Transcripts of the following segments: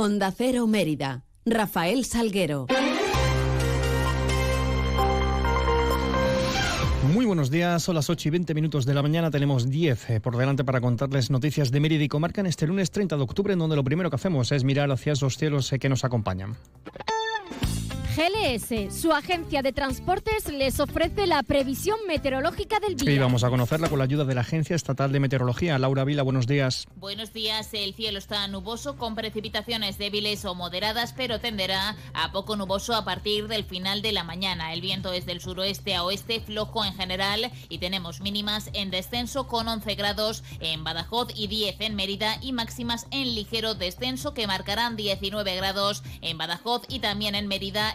Onda Cero Mérida. Rafael Salguero. Muy buenos días, son las 8 y 20 minutos de la mañana, tenemos 10 eh, por delante para contarles noticias de Mérida y Comarca en este lunes 30 de octubre, en donde lo primero que hacemos es mirar hacia esos cielos eh, que nos acompañan. GLS, su agencia de transportes, les ofrece la previsión meteorológica del día. Y vamos a conocerla con la ayuda de la Agencia Estatal de Meteorología. Laura Vila, buenos días. Buenos días. El cielo está nuboso con precipitaciones débiles o moderadas, pero tenderá a poco nuboso a partir del final de la mañana. El viento es del suroeste a oeste, flojo en general, y tenemos mínimas en descenso con 11 grados en Badajoz y 10 en Mérida y máximas en ligero descenso que marcarán 19 grados en Badajoz y también en Mérida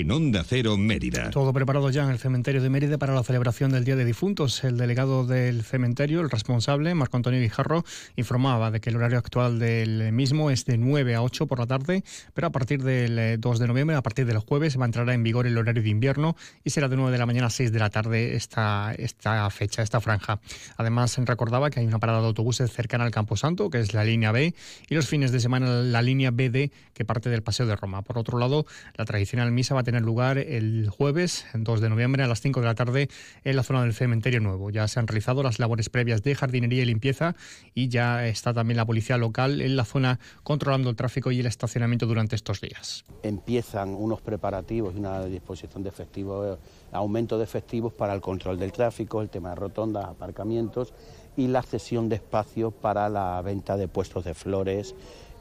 en Onda Cero Mérida. Todo preparado ya en el cementerio de Mérida para la celebración del Día de Difuntos. El delegado del cementerio, el responsable, Marco Antonio Guijarro, informaba de que el horario actual del mismo es de 9 a 8 por la tarde, pero a partir del 2 de noviembre, a partir del jueves, va a entrar en vigor el horario de invierno y será de 9 de la mañana a 6 de la tarde esta, esta fecha, esta franja. Además, recordaba que hay una parada de autobuses cercana al Camposanto, que es la línea B, y los fines de semana la línea BD, que parte del Paseo de Roma. Por otro lado, la tradicional misa va a tener lugar el jueves, 2 de noviembre, a las 5 de la tarde, en la zona del cementerio nuevo. Ya se han realizado las labores previas de jardinería y limpieza y ya está también la policía local en la zona controlando el tráfico y el estacionamiento durante estos días. Empiezan unos preparativos y una disposición de efectivos, aumento de efectivos para el control del tráfico, el tema de rotondas, aparcamientos y la cesión de espacio para la venta de puestos de flores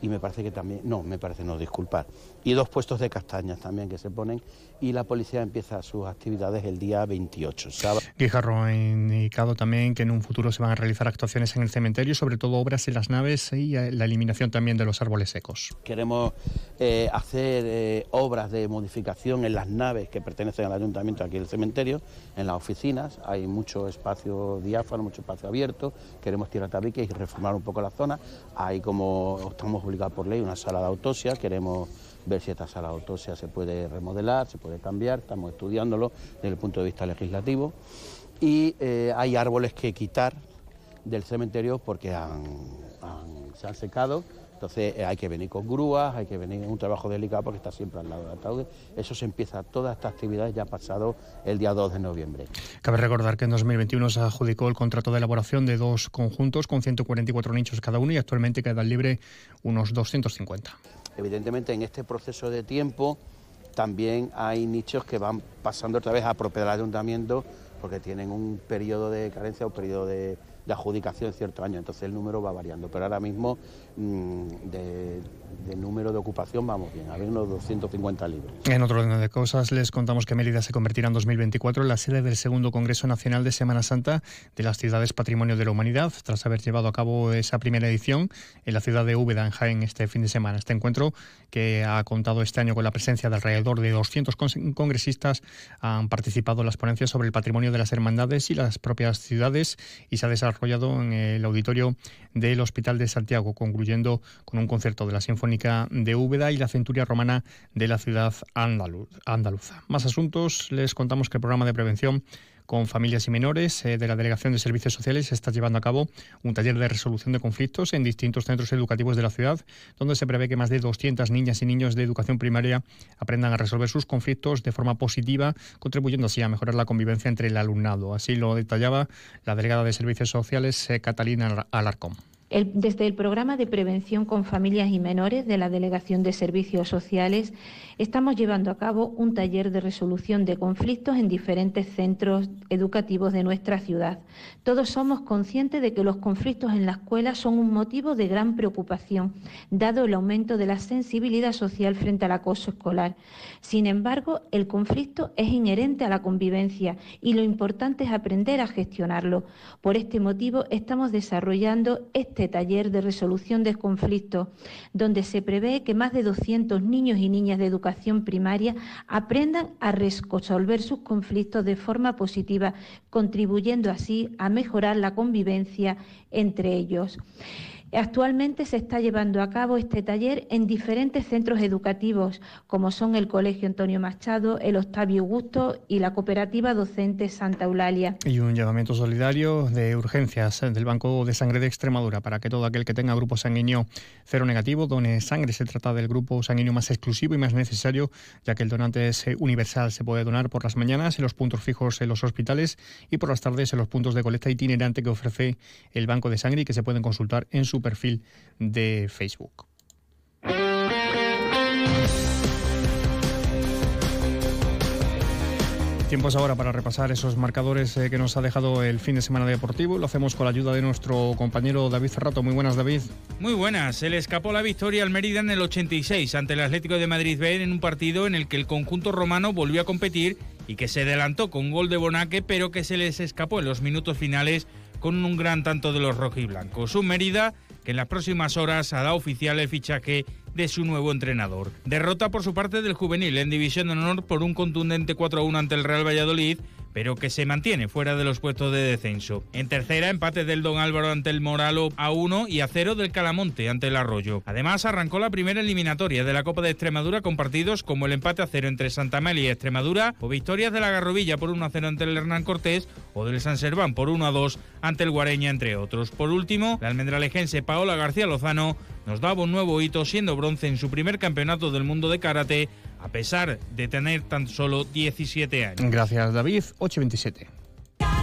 y me parece que también, no, me parece no, disculpar, y dos puestos de castañas también que se ponen y la policía empieza sus actividades el día 28, sábado. Guijarro ha indicado también que en un futuro se van a realizar actuaciones en el cementerio, sobre todo obras en las naves y la eliminación también de los árboles secos. Queremos eh, hacer eh, obras de modificación en las naves que pertenecen al ayuntamiento aquí del cementerio, en las oficinas, hay mucho espacio diáfano, mucho espacio abierto, queremos tirar tabiques y reformar un poco la zona, hay como estamos por ley una sala de autopsia, queremos ver si esta sala de autopsia se puede remodelar, se puede cambiar, estamos estudiándolo desde el punto de vista legislativo. Y eh, hay árboles que quitar del cementerio porque se han secado, entonces eh, hay que venir con grúas, hay que venir en un trabajo delicado porque está siempre al lado del ataúd. Eso se empieza, toda esta actividad ya pasado el día 2 de noviembre. Cabe recordar que en 2021 se adjudicó el contrato de elaboración de dos conjuntos con 144 nichos cada uno y actualmente quedan libre unos 250. Evidentemente, en este proceso de tiempo también hay nichos que van pasando otra vez a propiedad del ayuntamiento porque tienen un periodo de carencia o periodo de, de adjudicación cierto año, entonces el número va variando. Pero ahora mismo mm, de, de número de ocupación vamos bien, hay unos 250 libres. En otro orden de cosas, les contamos que Mérida se convertirá en 2024 en la sede del segundo Congreso Nacional de Semana Santa de las Ciudades Patrimonio de la Humanidad, tras haber llevado a cabo esa primera edición en la ciudad de Úbeda, en Jaén, este fin de semana. Este encuentro, que ha contado este año con la presencia de alrededor de 200 con- congresistas, han participado en las ponencias sobre el patrimonio de las hermandades y las propias ciudades y se ha desarrollado en el auditorio del Hospital de Santiago, concluyendo con un concierto de la Sinfónica de Úbeda y la Centuria Romana de la ciudad andalu- andaluza. Más asuntos, les contamos que el programa de prevención con familias y menores eh, de la Delegación de Servicios Sociales está llevando a cabo un taller de resolución de conflictos en distintos centros educativos de la ciudad, donde se prevé que más de 200 niñas y niños de educación primaria aprendan a resolver sus conflictos de forma positiva, contribuyendo así a mejorar la convivencia entre el alumnado. Así lo detallaba la delegada de Servicios Sociales, eh, Catalina Alarcón. Desde el programa de prevención con familias y menores de la Delegación de Servicios Sociales estamos llevando a cabo un taller de resolución de conflictos en diferentes centros educativos de nuestra ciudad. Todos somos conscientes de que los conflictos en la escuela son un motivo de gran preocupación, dado el aumento de la sensibilidad social frente al acoso escolar. Sin embargo, el conflicto es inherente a la convivencia y lo importante es aprender a gestionarlo. Por este motivo, estamos desarrollando este taller de resolución de conflictos, donde se prevé que más de 200 niños y niñas de educación primaria aprendan a resolver sus conflictos de forma positiva, contribuyendo así a mejorar la convivencia entre ellos. Actualmente se está llevando a cabo este taller en diferentes centros educativos, como son el Colegio Antonio Machado, el Octavio Augusto y la Cooperativa Docente Santa Eulalia. Y un llamamiento solidario de urgencias del Banco de Sangre de Extremadura para que todo aquel que tenga grupo sanguíneo cero negativo done sangre. Se trata del grupo sanguíneo más exclusivo y más necesario, ya que el donante es universal. Se puede donar por las mañanas en los puntos fijos en los hospitales y por las tardes en los puntos de colecta itinerante que ofrece el Banco de Sangre y que se pueden consultar en su perfil de Facebook. Tiempos ahora para repasar esos marcadores eh, que nos ha dejado el fin de semana deportivo. Lo hacemos con la ayuda de nuestro compañero David Ferrato. Muy buenas, David. Muy buenas. Se le escapó la victoria al Mérida en el 86 ante el Atlético de Madrid B en un partido en el que el conjunto romano volvió a competir y que se adelantó con gol de Bonaque, pero que se les escapó en los minutos finales con un gran tanto de los rojiblancos. Un Mérida que en las próximas horas hará oficial el fichaje de su nuevo entrenador. Derrota por su parte del juvenil en División de Honor por un contundente 4-1 ante el Real Valladolid pero que se mantiene fuera de los puestos de descenso. En tercera, empate del Don Álvaro ante el Moralo a 1 y a 0 del Calamonte ante el Arroyo. Además, arrancó la primera eliminatoria de la Copa de Extremadura con partidos como el empate a 0 entre Santa Amelia y Extremadura o victorias de la Garrovilla por 1 a 0 ante el Hernán Cortés o del San Serván por 1 a 2 ante el Guareña, entre otros. Por último, la almendralejense Paola García Lozano nos daba un nuevo hito siendo bronce en su primer campeonato del mundo de karate a pesar de tener tan solo 17 años. Gracias David, 827.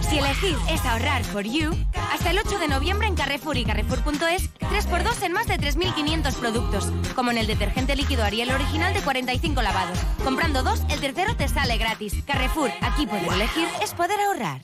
Si elegir es ahorrar for you, hasta el 8 de noviembre en Carrefour y Carrefour.es, 3x2 en más de 3.500 productos, como en el detergente líquido Ariel original de 45 lavados. Comprando dos, el tercero te sale gratis. Carrefour, aquí poder elegir es poder ahorrar.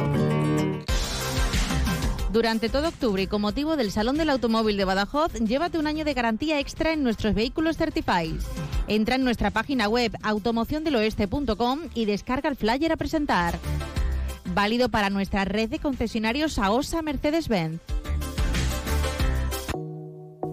Durante todo octubre y con motivo del Salón del Automóvil de Badajoz, llévate un año de garantía extra en nuestros vehículos Certified. Entra en nuestra página web automociondeloeste.com y descarga el flyer a presentar. Válido para nuestra red de concesionarios AOSA Mercedes-Benz.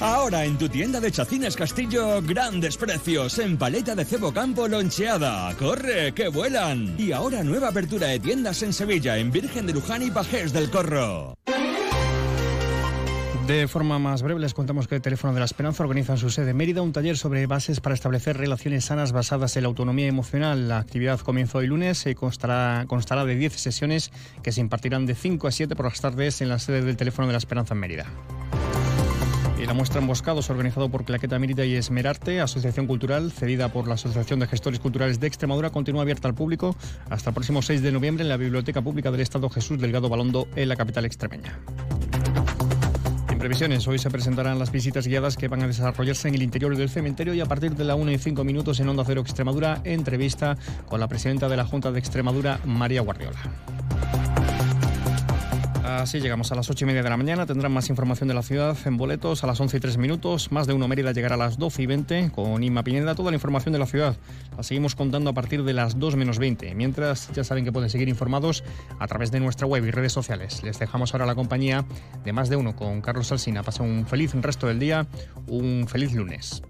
Ahora en tu tienda de Chacines Castillo, grandes precios en paleta de cebo campo loncheada. ¡Corre, que vuelan! Y ahora nueva apertura de tiendas en Sevilla, en Virgen de Luján y Pajés del Corro. De forma más breve, les contamos que el Teléfono de la Esperanza organiza en su sede Mérida un taller sobre bases para establecer relaciones sanas basadas en la autonomía emocional. La actividad comienza hoy lunes y constará, constará de 10 sesiones que se impartirán de 5 a 7 por las tardes en la sede del Teléfono de la Esperanza en Mérida. La muestra Emboscados, organizado por Claqueta Mérida y Esmerarte, asociación cultural cedida por la Asociación de Gestores Culturales de Extremadura, continúa abierta al público hasta el próximo 6 de noviembre en la Biblioteca Pública del Estado Jesús Delgado Balondo, en la capital extremeña. Previsiones, hoy se presentarán las visitas guiadas que van a desarrollarse en el interior del cementerio y a partir de la 1 y 5 minutos en Onda Cero Extremadura, entrevista con la presidenta de la Junta de Extremadura, María Guardiola. Así llegamos a las 8 y media de la mañana. Tendrán más información de la ciudad en boletos a las 11 y 3 minutos. Más de uno Mérida llegará a las 12 y 20 con Inma Pineda. Toda la información de la ciudad la seguimos contando a partir de las 2 menos 20. Mientras, ya saben que pueden seguir informados a través de nuestra web y redes sociales. Les dejamos ahora la compañía de más de uno con Carlos Alsina. Pasen un feliz resto del día, un feliz lunes.